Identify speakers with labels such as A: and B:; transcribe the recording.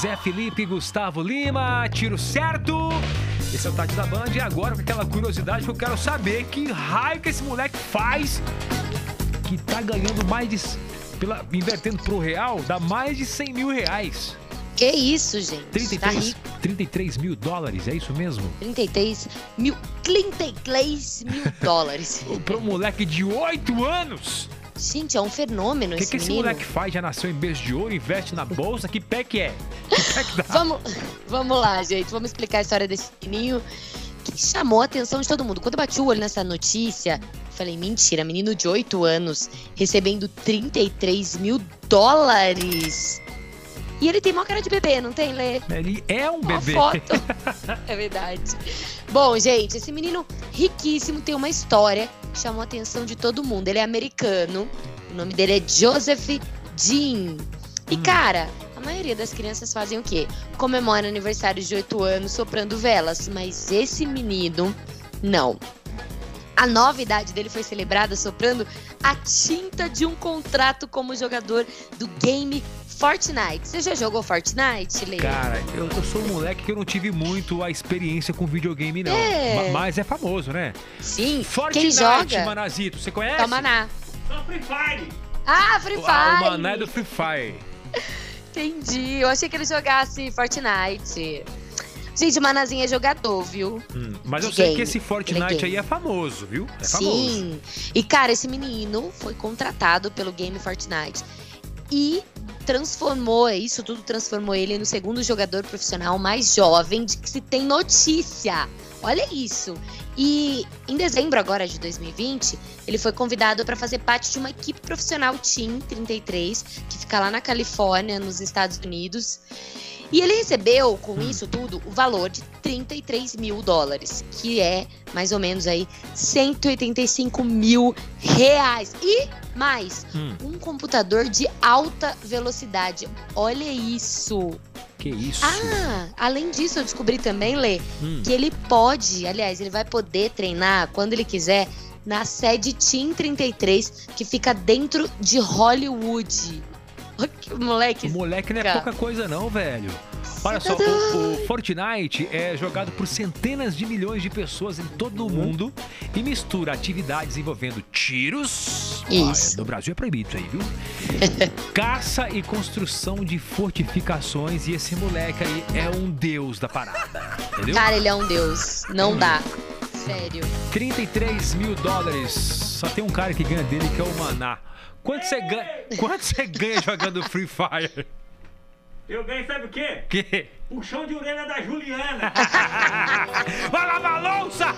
A: Zé Felipe, Gustavo Lima, tiro certo. Esse é o Tati da Band e agora com aquela curiosidade que eu quero saber que raio que esse moleque faz que tá ganhando mais de. Pela, invertendo pro real, dá mais de 100 mil reais.
B: Que isso, gente?
A: 33,
B: Tá rico.
A: 33 mil dólares, é isso mesmo?
B: 33 mil. 33 mil dólares.
A: Pra um moleque de 8 anos!
B: Gente, é um fenômeno
A: O que,
B: esse
A: que esse moleque faz? Já nasceu em berço de ouro, investe na bolsa? Que pé que é? Dá?
B: Vamos, vamos lá, gente. Vamos explicar a história desse menino que chamou a atenção de todo mundo. Quando eu bati o olho nessa notícia, eu falei, mentira, menino de 8 anos recebendo 33 mil dólares. E ele tem maior cara de bebê, não tem, Lê?
A: Ele é um
B: Uma
A: bebê.
B: foto. é verdade. Bom, gente, esse menino riquíssimo tem uma história que chamou a atenção de todo mundo. Ele é americano. O nome dele é Joseph Jean. E,
A: Hum.
B: cara, a maioria das crianças fazem o quê? Comemora aniversário de 8 anos soprando velas. Mas esse menino, não. A nova idade dele foi celebrada soprando a tinta de um contrato como jogador do game Fortnite. Você já jogou Fortnite, Lê?
A: Cara, eu, eu sou um moleque que eu não tive muito a experiência com videogame, não.
B: É.
A: Ma- Mas é famoso, né?
B: Sim.
A: Fortnite,
B: Quem joga?
A: Manazito, você conhece?
B: É o Maná.
C: Só Free Fire.
B: Ah, Free Fire!
A: ah, o Maná é do Free Fire.
B: Entendi. Eu achei que ele jogasse Fortnite. Gente, o Manazinho é jogador, viu?
A: Hum, Mas eu
B: De
A: sei
B: game.
A: que esse Fortnite
B: é
A: aí é famoso, viu? É famoso.
B: Sim. E, cara, esse menino foi contratado pelo game Fortnite. E transformou, isso tudo transformou ele no segundo jogador profissional mais jovem de que se tem notícia. Olha isso. E em dezembro agora de 2020, ele foi convidado para fazer parte de uma equipe profissional Team 33, que fica lá na Califórnia, nos Estados Unidos. E ele recebeu, com
A: Hum.
B: isso tudo, o valor de 33 mil dólares, que é mais ou menos aí 185 mil reais. E mais,
A: Hum,
B: um computador de alta velocidade. Olha isso!
A: que isso?
B: Ah, além disso, eu descobri também, Lê,
A: Hum,
B: que ele pode, aliás, ele vai poder treinar quando ele quiser na sede Team 33, que fica dentro de Hollywood. Moleque.
A: o moleque não é
B: Cara.
A: pouca coisa não, velho. Olha só,
B: tá
A: o, o Fortnite é jogado por centenas de milhões de pessoas em todo o mundo e mistura atividades envolvendo tiros.
B: Isso.
A: Ah, no Brasil é proibido isso aí, viu? Caça e construção de fortificações e esse moleque aí é um deus da parada, entendeu?
B: Cara, ele é um deus. Não dá. Sério.
A: 33 mil dólares. Só tem um cara que ganha dele que é o Maná. Quanto você ganha, quanto você ganha jogando Free Fire?
C: Eu ganhei, sabe o quê?
A: Que?
C: Puxão de orelha da Juliana.
A: Vai lavar louça!